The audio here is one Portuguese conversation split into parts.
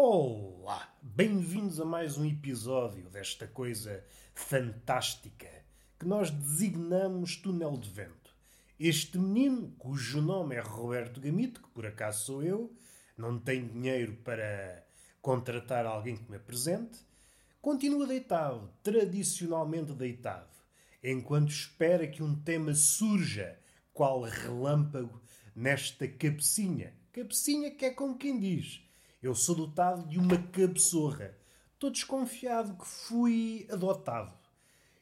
Olá! Bem-vindos a mais um episódio desta coisa fantástica que nós designamos Túnel de Vento. Este menino, cujo nome é Roberto Gamito, que por acaso sou eu, não tem dinheiro para contratar alguém que me apresente, continua deitado, tradicionalmente deitado, enquanto espera que um tema surja, qual relâmpago, nesta cabecinha. Cabecinha que é como quem diz eu sou dotado de uma cabeçorra. Estou desconfiado que fui adotado.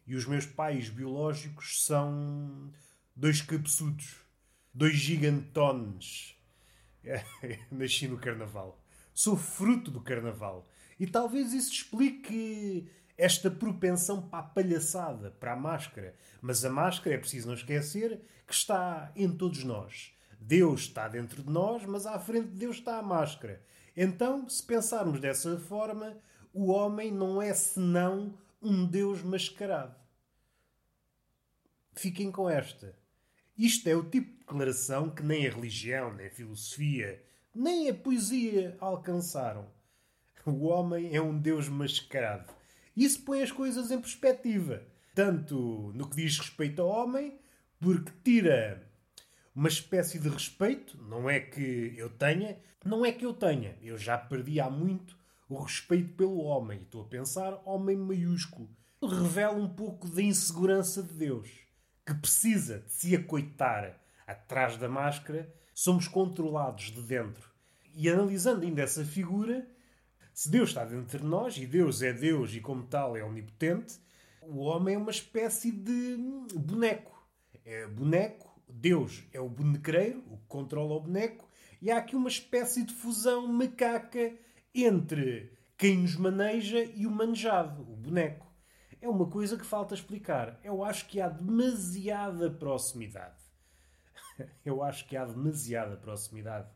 E os meus pais biológicos são dois cabeçudos. Dois gigantones. Nasci no carnaval. Sou fruto do carnaval. E talvez isso explique esta propensão para a palhaçada, para a máscara. Mas a máscara, é preciso não esquecer, que está em todos nós. Deus está dentro de nós, mas à frente de Deus está a máscara. Então, se pensarmos dessa forma, o homem não é senão um Deus mascarado. Fiquem com esta. Isto é o tipo de declaração que nem a religião, nem a filosofia, nem a poesia alcançaram. O homem é um Deus mascarado. Isso põe as coisas em perspectiva. Tanto no que diz respeito ao homem, porque tira uma espécie de respeito, não é que eu tenha, não é que eu tenha, eu já perdi há muito o respeito pelo homem. Estou a pensar homem maiúsculo. Revela um pouco da insegurança de Deus, que precisa de se acoitar atrás da máscara, somos controlados de dentro. E analisando ainda essa figura, se Deus está dentro de nós, e Deus é Deus e como tal é omnipotente, o homem é uma espécie de boneco. É boneco Deus é o bonecreiro, o que controla o boneco, e há aqui uma espécie de fusão macaca entre quem nos maneja e o manejado, o boneco. É uma coisa que falta explicar. Eu acho que há demasiada proximidade. Eu acho que há demasiada proximidade.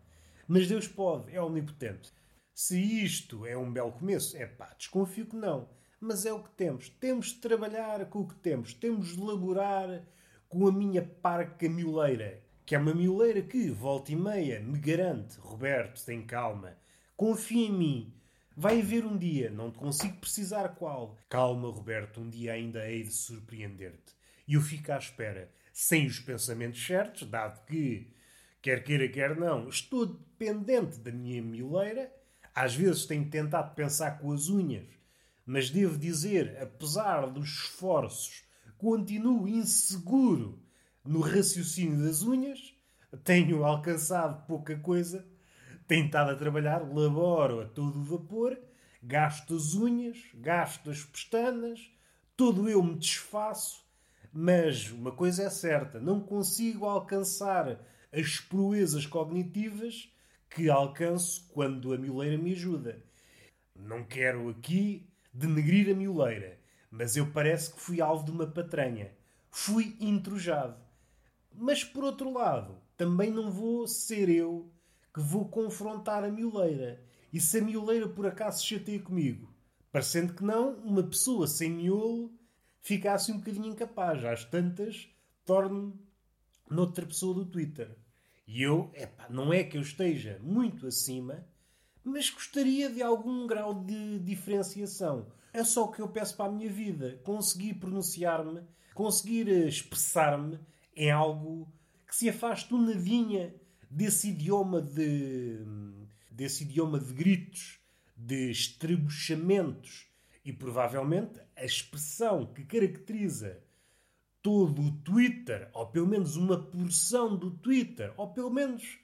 Mas Deus pode, é omnipotente. Se isto é um belo começo, é pá, desconfio que não. Mas é o que temos. Temos de trabalhar com o que temos. Temos de elaborar com a minha parca mioleira, que é uma mioleira que, volta e meia, me garante: Roberto, tem calma, confia em mim. Vai haver um dia, não te consigo precisar qual. Calma, Roberto, um dia ainda hei de surpreender-te. E eu fico à espera, sem os pensamentos certos, dado que, quer queira, quer não, estou dependente da minha mioleira. Às vezes tenho tentado pensar com as unhas, mas devo dizer, apesar dos esforços continuo inseguro no raciocínio das unhas, tenho alcançado pouca coisa, tenho estado a trabalhar, laboro a todo vapor, gasto as unhas, gasto as pestanas, todo eu me desfaço, mas uma coisa é certa, não consigo alcançar as proezas cognitivas que alcanço quando a mioleira me ajuda. Não quero aqui denegrir a mioleira. Mas eu parece que fui alvo de uma patranha. Fui intrujado. Mas por outro lado, também não vou ser eu que vou confrontar a mioleira. E se a mioleira por acaso se chateia comigo? Parecendo que não, uma pessoa sem miolo ficasse um bocadinho incapaz. Às tantas, torno-me noutra pessoa do Twitter. E eu, epá, não é que eu esteja muito acima, mas gostaria de algum grau de diferenciação. É só o que eu peço para a minha vida. Conseguir pronunciar-me, conseguir eh, expressar-me em algo que se afaste um nadinha desse idioma de. desse idioma de gritos, de estrebuchamentos e provavelmente a expressão que caracteriza todo o Twitter, ou pelo menos uma porção do Twitter, ou pelo menos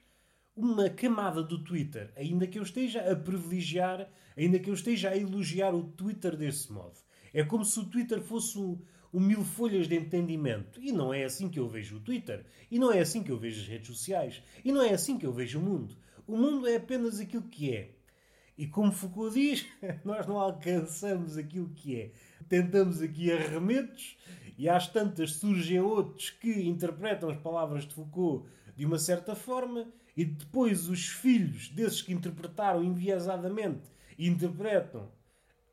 uma camada do Twitter, ainda que eu esteja a privilegiar, ainda que eu esteja a elogiar o Twitter desse modo. É como se o Twitter fosse um, mil folhas de entendimento. E não é assim que eu vejo o Twitter. E não é assim que eu vejo as redes sociais. E não é assim que eu vejo o mundo. O mundo é apenas aquilo que é. E como Foucault diz, nós não alcançamos aquilo que é. Tentamos aqui arremedos e às tantas surgem outros que interpretam as palavras de Foucault de uma certa forma e depois os filhos desses que interpretaram enviesadamente interpretam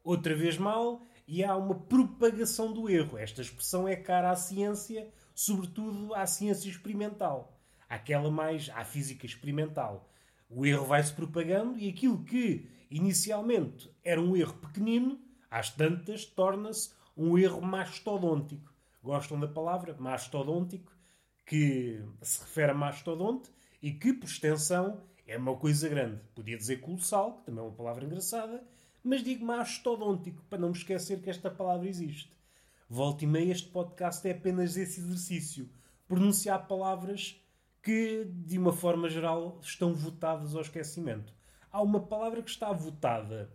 outra vez mal e há uma propagação do erro. Esta expressão é cara à ciência, sobretudo à ciência experimental, aquela mais à física experimental. O erro vai-se propagando e aquilo que inicialmente era um erro pequenino, às tantas, torna-se um erro mastodôntico. Gostam da palavra mastodôntico, que se refere a mastodonte e que, por extensão, é uma coisa grande. Podia dizer colossal, que também é uma palavra engraçada, mas digo mastodôntico, para não me esquecer que esta palavra existe. Volta e meia, este podcast é apenas esse exercício. Pronunciar palavras que, de uma forma geral, estão votadas ao esquecimento. Há uma palavra que está votada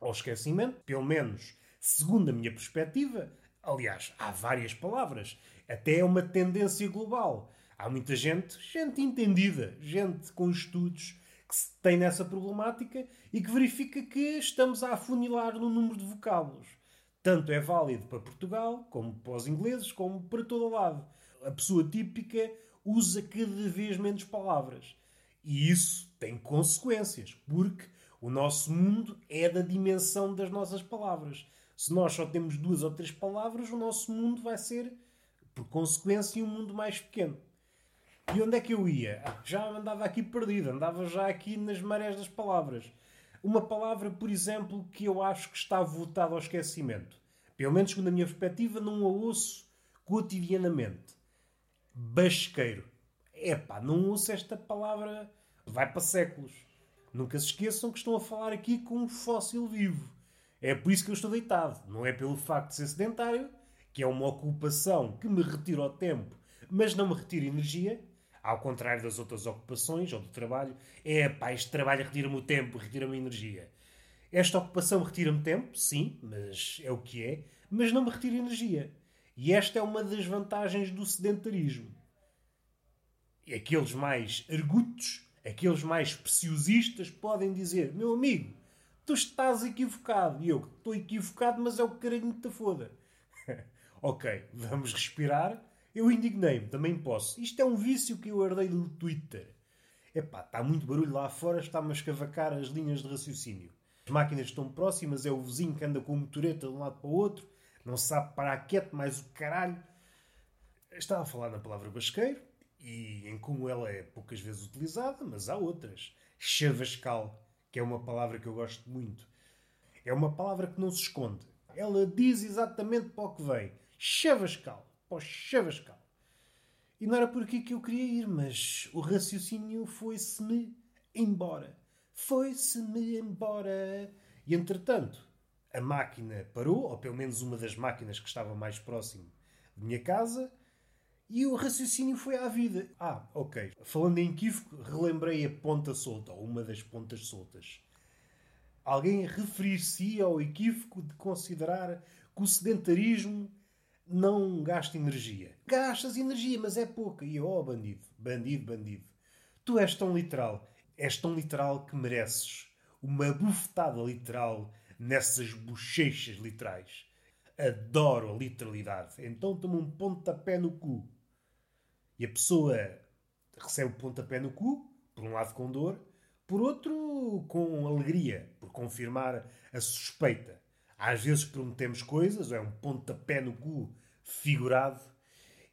ao esquecimento, pelo menos segundo a minha perspectiva. Aliás, há várias palavras. Até é uma tendência global. Há muita gente, gente entendida, gente com estudos que tem nessa problemática e que verifica que estamos a afunilar no número de vocábulos. Tanto é válido para Portugal, como para os ingleses, como para todo o lado. A pessoa típica usa cada vez menos palavras. E isso tem consequências, porque o nosso mundo é da dimensão das nossas palavras. Se nós só temos duas ou três palavras, o nosso mundo vai ser, por consequência, um mundo mais pequeno. E onde é que eu ia? Ah, já andava aqui perdido, andava já aqui nas marés das palavras. Uma palavra, por exemplo, que eu acho que está votada ao esquecimento. Pelo menos, segundo a minha perspectiva, não a ouço cotidianamente basqueiro. Epá, não ouço esta palavra, vai para séculos. Nunca se esqueçam que estão a falar aqui com um fóssil vivo. É por isso que eu estou deitado. Não é pelo facto de ser sedentário, que é uma ocupação que me retira o tempo, mas não me retira energia. Ao contrário das outras ocupações ou do trabalho. É pá, este trabalho retira-me o tempo, retira-me a energia. Esta ocupação retira-me tempo, sim, mas é o que é, mas não me retira energia. E esta é uma das vantagens do sedentarismo. E aqueles mais argutos, aqueles mais preciosistas, podem dizer: Meu amigo, tu estás equivocado. E eu estou equivocado, mas é o que caralho te foda. ok, vamos respirar. Eu indignei-me, também posso. Isto é um vício que eu herdei do Twitter. Epá, está muito barulho lá fora, está-me a escavacar as linhas de raciocínio. As máquinas estão próximas, é o vizinho que anda com o motoreta de um lado para o outro não sabe parar quieto, mais o caralho. Estava a falar na palavra basqueiro e em como ela é poucas vezes utilizada, mas há outras. Chavascal, que é uma palavra que eu gosto muito. É uma palavra que não se esconde. Ela diz exatamente para o que vem. Chavascal. Para o chavascal. E não era por aqui que eu queria ir, mas o raciocínio foi-se-me embora. Foi-se-me embora. E entretanto, a máquina parou, ou pelo menos uma das máquinas que estava mais próximo de minha casa, e o raciocínio foi à vida. Ah, ok. Falando em equívoco, relembrei a ponta solta, ou uma das pontas soltas. Alguém referir-se ao equívoco de considerar que o sedentarismo não gasta energia. Gastas energia, mas é pouca. E oh, bandido, bandido, bandido. Tu és tão literal. És tão literal que mereces uma bufetada literal nessas bochechas literais. Adoro a literalidade. Então toma um pontapé no cu. E a pessoa recebe o pontapé no cu, por um lado com dor, por outro com alegria, por confirmar a suspeita. Às vezes prometemos coisas, ou é um pontapé no cu figurado,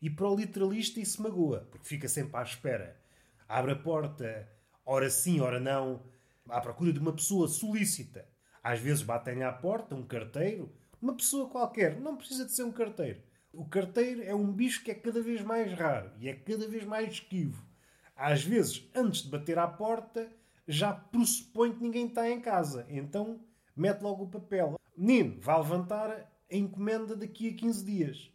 e para o literalista isso magoa, porque fica sempre à espera. Abre a porta, ora sim, ora não, à procura de uma pessoa solícita. Às vezes batem à porta um carteiro, uma pessoa qualquer, não precisa de ser um carteiro. O carteiro é um bicho que é cada vez mais raro e é cada vez mais esquivo. Às vezes, antes de bater à porta, já pressupõe que ninguém está em casa. Então, mete logo o papel. Menino, vai levantar a encomenda daqui a 15 dias.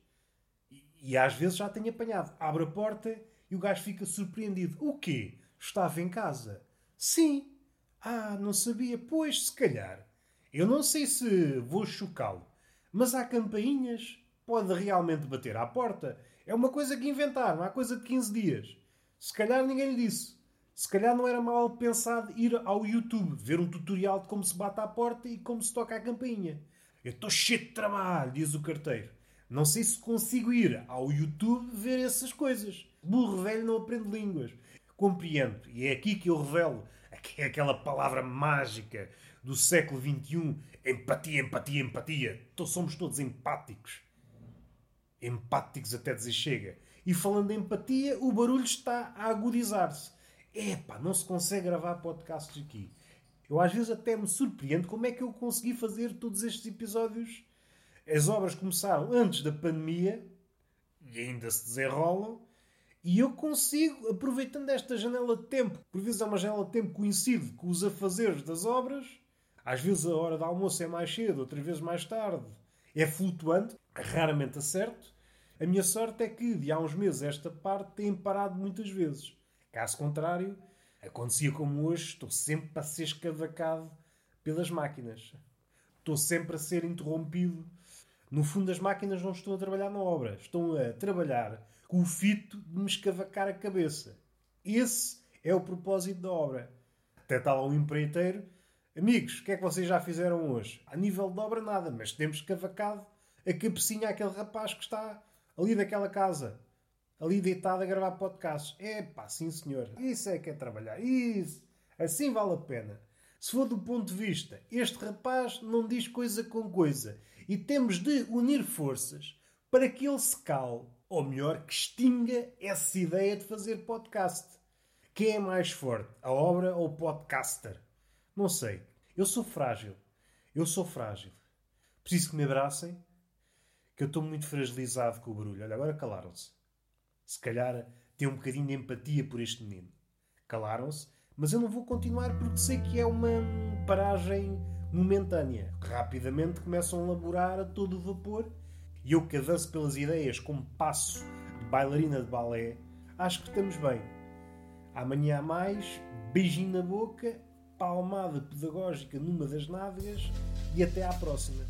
E, às vezes já tem apanhado. Abre a porta e o gajo fica surpreendido. O quê? Estava em casa? Sim. Ah, não sabia. Pois, se calhar. Eu não sei se vou chocá-lo, mas há campainhas. Pode realmente bater à porta. É uma coisa que inventaram há coisa de 15 dias. Se calhar ninguém lhe disse. Se calhar não era mal pensado ir ao YouTube, ver um tutorial de como se bate à porta e como se toca a campainha. Eu estou cheio de trabalho, diz o carteiro. Não sei se consigo ir ao YouTube ver essas coisas. Burro velho não aprende línguas. Compreendo. E é aqui que eu revelo aquela palavra mágica do século XXI, empatia, empatia, empatia. Então somos todos empáticos. Empáticos até dizer chega. E falando de empatia, o barulho está a agudizar-se. epá, não se consegue gravar podcasts aqui. Eu às vezes até me surpreendo como é que eu consegui fazer todos estes episódios. As obras começaram antes da pandemia e ainda se desenrolam. E eu consigo, aproveitando esta janela de tempo, por vezes é uma janela de tempo coincide com os afazeres das obras, às vezes a hora do almoço é mais cedo, outras vezes mais tarde, é flutuante, raramente acerto. A minha sorte é que, de há uns meses, esta parte tem parado muitas vezes. Caso contrário, acontecia como hoje, estou sempre a ser escavacado pelas máquinas. Estou sempre a ser interrompido. No fundo, as máquinas não estão a trabalhar na obra, estão a trabalhar com o fito de me escavacar a cabeça. Esse é o propósito da obra. Até está lá um empreiteiro. Amigos, o que é que vocês já fizeram hoje? A nível de obra, nada, mas temos escavacado a cabecinha àquele rapaz que está ali daquela casa, ali deitado a gravar podcasts. É pá, sim senhor, isso é que é trabalhar. Isso, assim vale a pena. Se for do ponto de vista, este rapaz não diz coisa com coisa e temos de unir forças para que ele se cale ou melhor, que extinga essa ideia de fazer podcast. Quem é mais forte, a obra ou o podcaster? Não sei. Eu sou frágil. Eu sou frágil. Preciso que me abracem, que eu estou muito fragilizado com o barulho. Olha, agora calaram-se. Se calhar tem um bocadinho de empatia por este menino. Calaram-se, mas eu não vou continuar porque sei que é uma paragem momentânea. Rapidamente começam a laborar a todo vapor e eu que avanço pelas ideias como passo de bailarina de balé, acho que estamos bem. Amanhã há mais, beijinho na boca, palmada pedagógica numa das nádegas e até à próxima.